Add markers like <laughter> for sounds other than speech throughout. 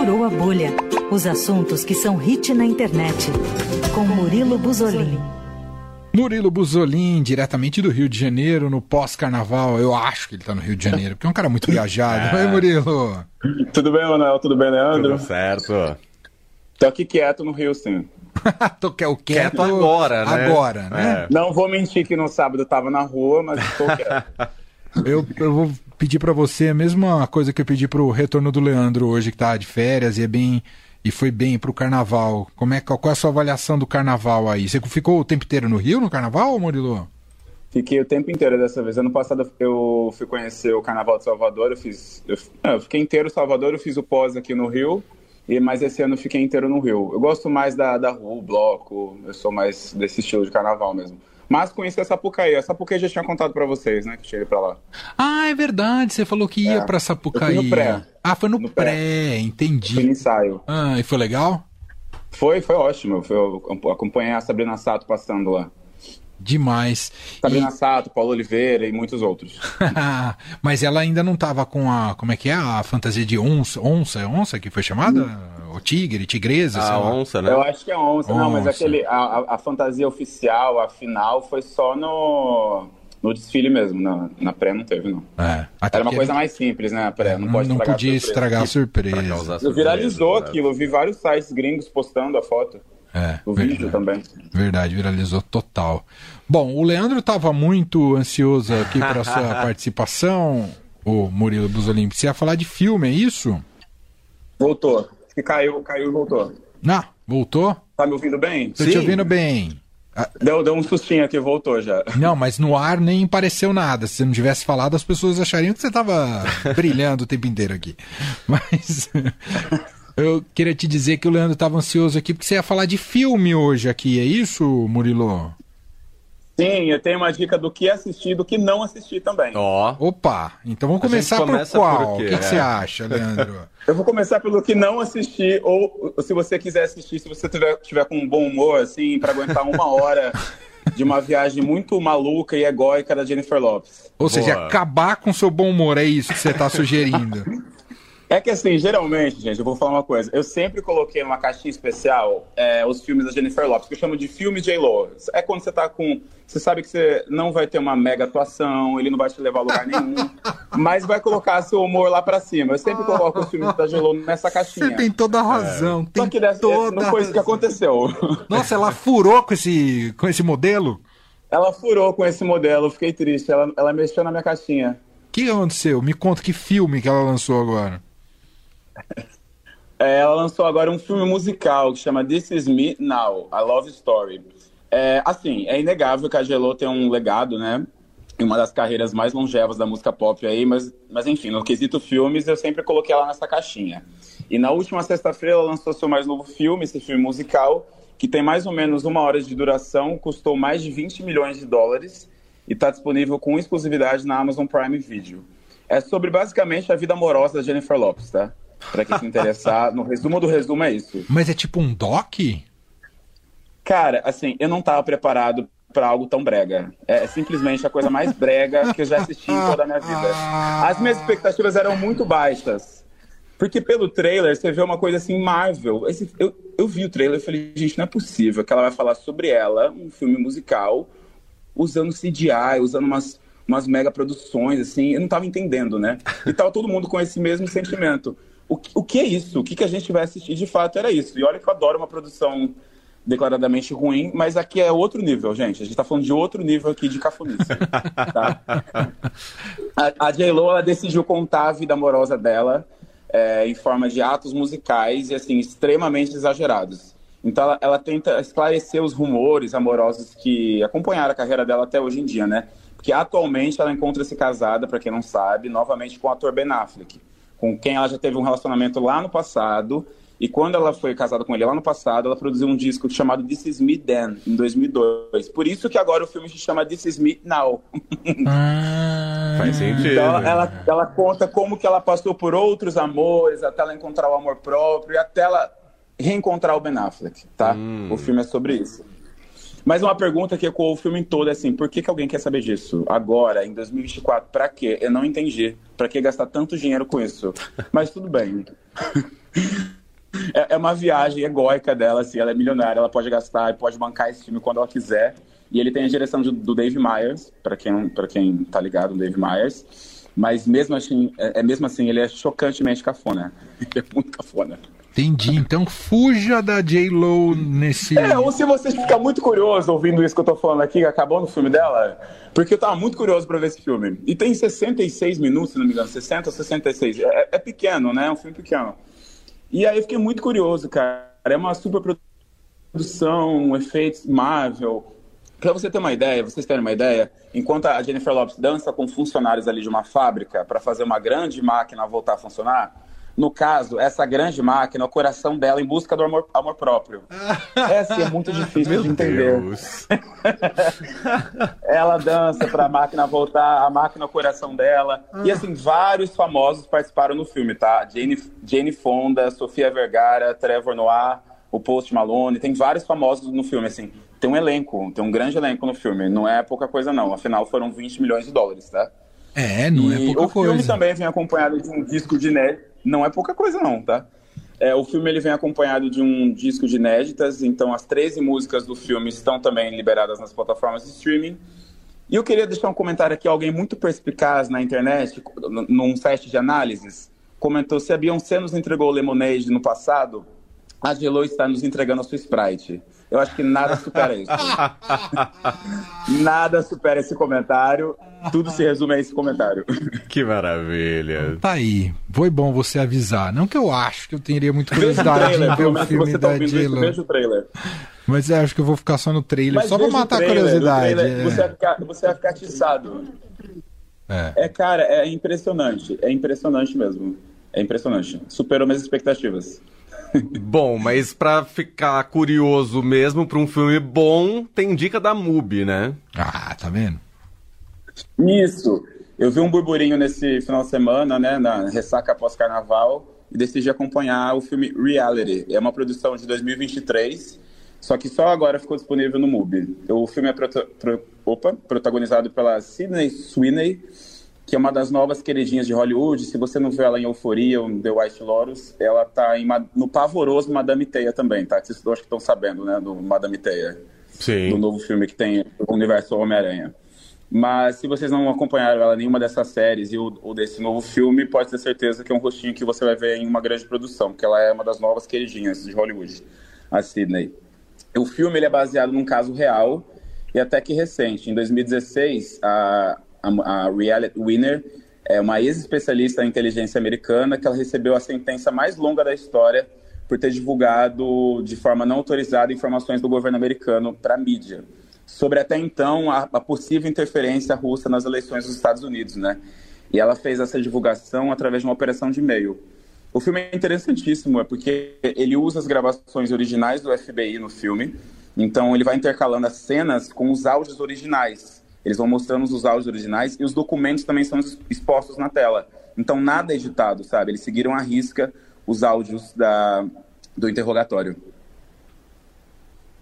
Furou a bolha. Os assuntos que são hit na internet. Com Murilo Buzolin. Murilo Buzolin, diretamente do Rio de Janeiro, no pós-carnaval. Eu acho que ele tá no Rio de Janeiro, porque é um cara muito viajado. <laughs> É. Oi, Murilo. Tudo bem, Manuel? Tudo bem, Leandro? Tudo certo. Tô aqui quieto no Rio, sim. <laughs> tô quieto, quieto agora, né? Agora, né? É. Não vou mentir que no sábado eu tava na rua, mas tô quieto. <laughs> eu, eu vou pedir para você a mesma coisa que eu pedi pro retorno do Leandro hoje, que tá de férias e é bem e foi bem pro carnaval. Como é qual é a sua avaliação do carnaval aí? Você ficou o tempo inteiro no Rio no carnaval, Murilo? Fiquei o tempo inteiro dessa vez. Ano passado eu fui conhecer o Carnaval de Salvador, eu fiz. Eu, eu fiquei inteiro em Salvador, eu fiz o pós aqui no Rio. E, mas esse ano eu fiquei inteiro no Rio. Eu gosto mais da, da rua, o bloco, eu sou mais desse estilo de carnaval mesmo. Mas conheci a Sapucaí. A Sapucaí já tinha contado para vocês, né? Que cheguei para lá. Ah, é verdade. Você falou que ia é. para Sapucaí. no pré. Ah, foi no, no pré. pré. entendi. Foi no ensaio. Ah, e foi legal? Foi, foi ótimo. Eu acompanhei a Sabrina Sato passando lá. Demais. Sabrina e... Sato, Paulo Oliveira e muitos outros. <laughs> Mas ela ainda não estava com a. Como é que é? A fantasia de onça. Onça, é onça que foi chamada? Hum. O tigre, tigresa? A onça, né? Eu acho que é onça. onça. Não, mas aquele, a, a, fantasia oficial, a final, foi só no. No desfile mesmo, na, na pré não teve, não. É, Era uma coisa mais simples, né? A pré, não, pode não estragar podia surpresa. estragar a surpresa. surpresa. Viralizou né? aquilo, eu vi vários sites gringos postando a foto. É, o verdade, vídeo também. Verdade, viralizou total. Bom, o Leandro estava muito ansioso aqui para <laughs> sua participação, o Murilo Buzolin. Você ia falar de filme, é isso? Voltou. Que caiu, caiu e voltou. Ah, voltou? Tá me ouvindo bem? Tô Sim. te ouvindo bem. Deu, deu um sustinho aqui, voltou já. Não, mas no ar nem pareceu nada. Se você não tivesse falado, as pessoas achariam que você estava <laughs> brilhando o tempo inteiro aqui. Mas eu queria te dizer que o Leandro estava ansioso aqui porque você ia falar de filme hoje aqui, é isso, Murilo? Sim, eu tenho uma dica do que assistir e do que não assistir também. Ó. Oh. Opa, então vamos começar por qual? Por o que, que é. você acha, Leandro? <laughs> eu vou começar pelo que não assistir, ou se você quiser assistir, se você tiver, tiver com um bom humor, assim, para aguentar uma hora <laughs> de uma viagem muito maluca e egóica da Jennifer Lopes. Ou seja, Boa. acabar com seu bom humor, é isso que você está sugerindo. <laughs> É que assim, geralmente, gente, eu vou falar uma coisa. Eu sempre coloquei numa caixinha especial é, os filmes da Jennifer Lopes, que eu chamo de filme J-Lo. É quando você tá com. Você sabe que você não vai ter uma mega atuação, ele não vai te levar a lugar nenhum, <laughs> mas vai colocar seu humor lá pra cima. Eu sempre coloco os filmes da J-Lo nessa caixinha. Você tem toda a razão. É. Tem Só que dessa, toda não foi isso que aconteceu. Nossa, ela furou com esse, com esse modelo? Ela furou com esse modelo, fiquei triste. Ela, ela mexeu na minha caixinha. O que aconteceu? Me conta que filme que ela lançou agora. É, ela lançou agora um filme musical que chama This Is Me Now, A Love Story. É, assim, é inegável que a Gelo tem um legado, né? Uma das carreiras mais longevas da música pop aí, mas, mas enfim, no quesito filmes, eu sempre coloquei ela nessa caixinha. E na última sexta-feira ela lançou seu mais novo filme, esse filme musical, que tem mais ou menos uma hora de duração, custou mais de 20 milhões de dólares e está disponível com exclusividade na Amazon Prime Video. É sobre basicamente a vida amorosa da Jennifer Lopes, tá? Pra quem se interessar, no resumo do resumo é isso. Mas é tipo um doc? Cara, assim, eu não tava preparado para algo tão brega. É simplesmente a coisa mais brega que eu já assisti em toda a minha vida. As minhas expectativas eram muito baixas. Porque pelo trailer você vê uma coisa assim, Marvel. Esse, eu, eu vi o trailer e falei, gente, não é possível que ela vai falar sobre ela, um filme musical, usando CGI, usando umas, umas mega produções, assim. Eu não tava entendendo, né? E tava todo mundo com esse mesmo sentimento. O, o que é isso? O que, que a gente vai assistir de fato era isso. E olha que eu adoro uma produção declaradamente ruim, mas aqui é outro nível, gente. A gente tá falando de outro nível aqui de cafonice. <laughs> tá? A, a J-Lo, ela decidiu contar a vida amorosa dela é, em forma de atos musicais e, assim, extremamente exagerados. Então, ela, ela, tenta esclarecer os rumores amorosos que acompanharam a carreira dela até hoje em dia, né? Porque atualmente ela encontra-se casada, para quem não sabe, novamente com o ator Ben Affleck, com quem ela já teve um relacionamento lá no passado e quando ela foi casada com ele lá no passado, ela produziu um disco chamado This Is Me Then, em 2002. Por isso que agora o filme se chama This Is Me Now. <laughs> Ah, Faz sentido. Então ela, ela conta como que ela passou por outros amores, até ela encontrar o amor próprio, e até ela reencontrar o Ben Affleck, tá? Hum. O filme é sobre isso. Mas uma pergunta que ecoou o filme todo é assim, por que, que alguém quer saber disso? Agora, em 2024, pra quê? Eu não entendi. Pra que gastar tanto dinheiro com isso? <laughs> Mas tudo bem. é, é uma viagem egóica dela, assim, ela é milionária, ela pode gastar e pode bancar esse filme quando ela quiser. E ele tem a direção de, do Dave Myers, para quem, pra quem tá ligado, o Dave Myers. Mas mesmo assim, é, é, mesmo assim, ele é chocantemente cafona. <laughs> Ele é muito cafona. Entendi. Então fuja da J-Lo nesse. É, ou se você ficar muito curioso ouvindo isso que eu tô falando aqui, acabou no filme dela, porque eu tava muito curioso para ver esse filme. E tem 66 minutos, se não me engano, 60 ou 66. É, é pequeno, né? É um filme pequeno. E aí eu fiquei muito curioso, cara. É uma super produção, efeitos Marvel. Pra você ter uma ideia, vocês terem uma ideia, enquanto a Jennifer Lopes dança com funcionários ali de uma fábrica para fazer uma grande máquina voltar a funcionar, no caso, essa grande máquina, o coração dela em busca do amor, amor próprio. <laughs> Essa é muito difícil Meu de entender. <laughs> Ela dança para a máquina voltar, a máquina é o coração dela. E assim, vários famosos participaram no filme, tá? Jane, Jane Fonda, Sofia Vergara, Trevor Noah, o Post Malone, tem vários famosos no filme, assim. Tem um elenco, tem um grande elenco no filme. Não é pouca coisa, não. Afinal, foram 20 milhões de dólares, tá? É, não e é pouca coisa. O filme também vem acompanhado de um disco de inéditas. Não é pouca coisa, não, tá? É, o filme ele vem acompanhado de um disco de inéditas, então as 13 músicas do filme estão também liberadas nas plataformas de streaming. E eu queria deixar um comentário aqui, alguém muito perspicaz na internet, num site de análises, comentou se a Beyoncé nos entregou Lemonade no passado, a Gelo está nos entregando a sua Sprite. Eu acho que nada supera isso. <laughs> nada supera esse comentário. Tudo se resume a esse comentário. Que maravilha. Tá aí. Foi bom você avisar. Não que eu acho que eu teria muita curiosidade em ver o filme tá da J-Lo. Veja o trailer. Mas eu acho que eu vou ficar só no trailer, Mas só pra matar trailer, a curiosidade. trailer, é. Você, vai ficar, você vai ficar atiçado. É. É, cara, é impressionante. É impressionante mesmo. É impressionante. Superou minhas expectativas. Bom, mas pra ficar curioso mesmo pra um filme bom, tem dica da MUBI, né? Ah, tá vendo? Isso. Eu vi um burburinho nesse final de semana, né, na ressaca pós-carnaval, e decidi acompanhar o filme Reality. É uma produção de 2023, só que só agora ficou disponível no MUBI. O filme é prota- pro- opa, protagonizado pela Sidney Sweeney, que é uma das novas queridinhas de Hollywood. Se você não viu ela em Euforia ou em The White Lotus, ela tá em no pavoroso Madame Teia também, tá? Que vocês acho que estão sabendo, né, do Madame Teia do Sim. novo filme que tem o universo Homem-Aranha. Mas se vocês não acompanharam ela em nenhuma dessas séries e o, ou desse novo filme, pode ter certeza que é um rostinho que você vai ver em uma grande produção, porque ela é uma das novas queridinhas de Hollywood, a Sidney. O filme ele é baseado num caso real e até que recente. Em 2016, a, a, a Reality Winner é uma ex-especialista em inteligência americana que ela recebeu a sentença mais longa da história por ter divulgado de forma não autorizada informações do governo americano para a mídia sobre até então a, a, possível interferência russa nas eleições dos Estados Unidos, né? E ela fez essa divulgação através de uma operação de e-mail. O filme é interessantíssimo, é porque ele usa as gravações originais do FBI no filme, então ele vai intercalando as cenas com os áudios originais. Eles vão mostrando os áudios originais e os documentos também são expostos na tela. Então nada é editado, sabe? Eles seguiram à risca os áudios da, do interrogatório.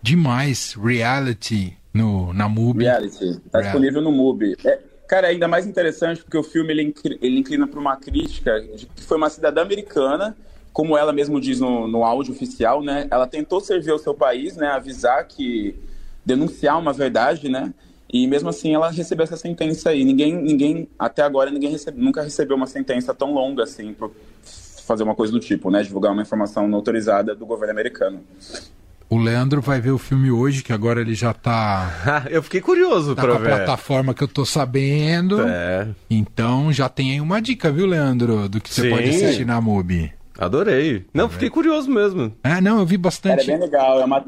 Demais. Reality no, na MUBI. Reality. Tá disponível no MUBI. É, cara, é ainda mais interessante porque o filme ele, ele inclina para uma crítica de que foi uma cidadã americana, como ela mesmo diz no, no áudio oficial, né? Ela tentou servir ao seu país, né? Avisar que denunciar uma verdade, né? E mesmo assim ela recebeu essa sentença aí. Ninguém, ninguém até agora ninguém recebe, nunca recebeu uma sentença tão longa assim por fazer uma coisa do tipo, né? Divulgar uma informação não autorizada do governo americano. O Leandro vai ver o filme hoje, que agora ele já tá. <laughs> eu fiquei curioso tá pra com a ver. plataforma que eu tô sabendo. É. Então já tem aí uma dica, viu, Leandro? Do que você Sim. pode assistir na MUBI. Adorei. Não, fiquei curioso mesmo. É, não, eu vi é bastante. bem legal. É uma,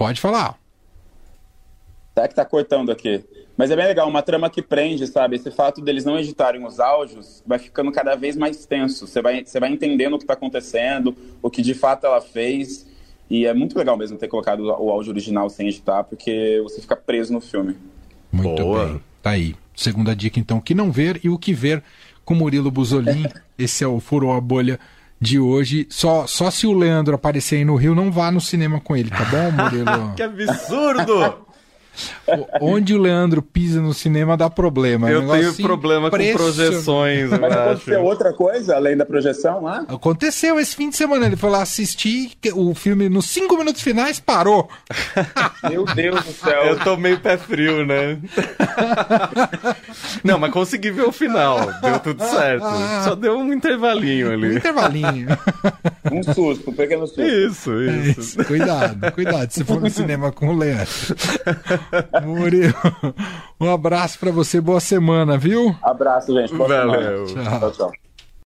Pode falar. Tá que tá cortando aqui. Mas é bem legal, uma trama que prende, sabe? Esse fato deles não editarem os áudios vai ficando cada vez mais tenso. Você vai, você vai entendendo o que tá acontecendo, o que de fato ela fez. E é muito legal mesmo ter colocado o áudio original sem editar, porque você fica preso no filme. Muito Boa. bem. Tá aí. Segunda dica, então, o que não ver e o que ver com Murilo Buzolin. <laughs> Esse é o Furou a Bolha de hoje. Só, só se o Leandro aparecer aí no Rio, não vá no cinema com ele, tá bom, Murilo? <laughs> Que absurdo! Onde o Leandro pisa no cinema dá problema. É um Eu tenho negócio problema com projeções, Mas aconteceu outra coisa além da projeção lá? Aconteceu esse fim de semana. Ele foi lá assistir o filme nos cinco minutos finais, parou. Meu Deus do céu. Eu tô meio pé frio, né? <laughs> Não, mas consegui ver o final. Deu tudo certo. Só deu um intervalinho Um ali. intervalinho. <laughs> Um susto, um pequeno susto. Isso, isso. Isso, cuidado, cuidado se for no cinema com o Leandro. Murilo, um abraço pra você, boa semana, viu? Abraço, gente. Boa semana. Valeu. Tchau. Tchau, tchau.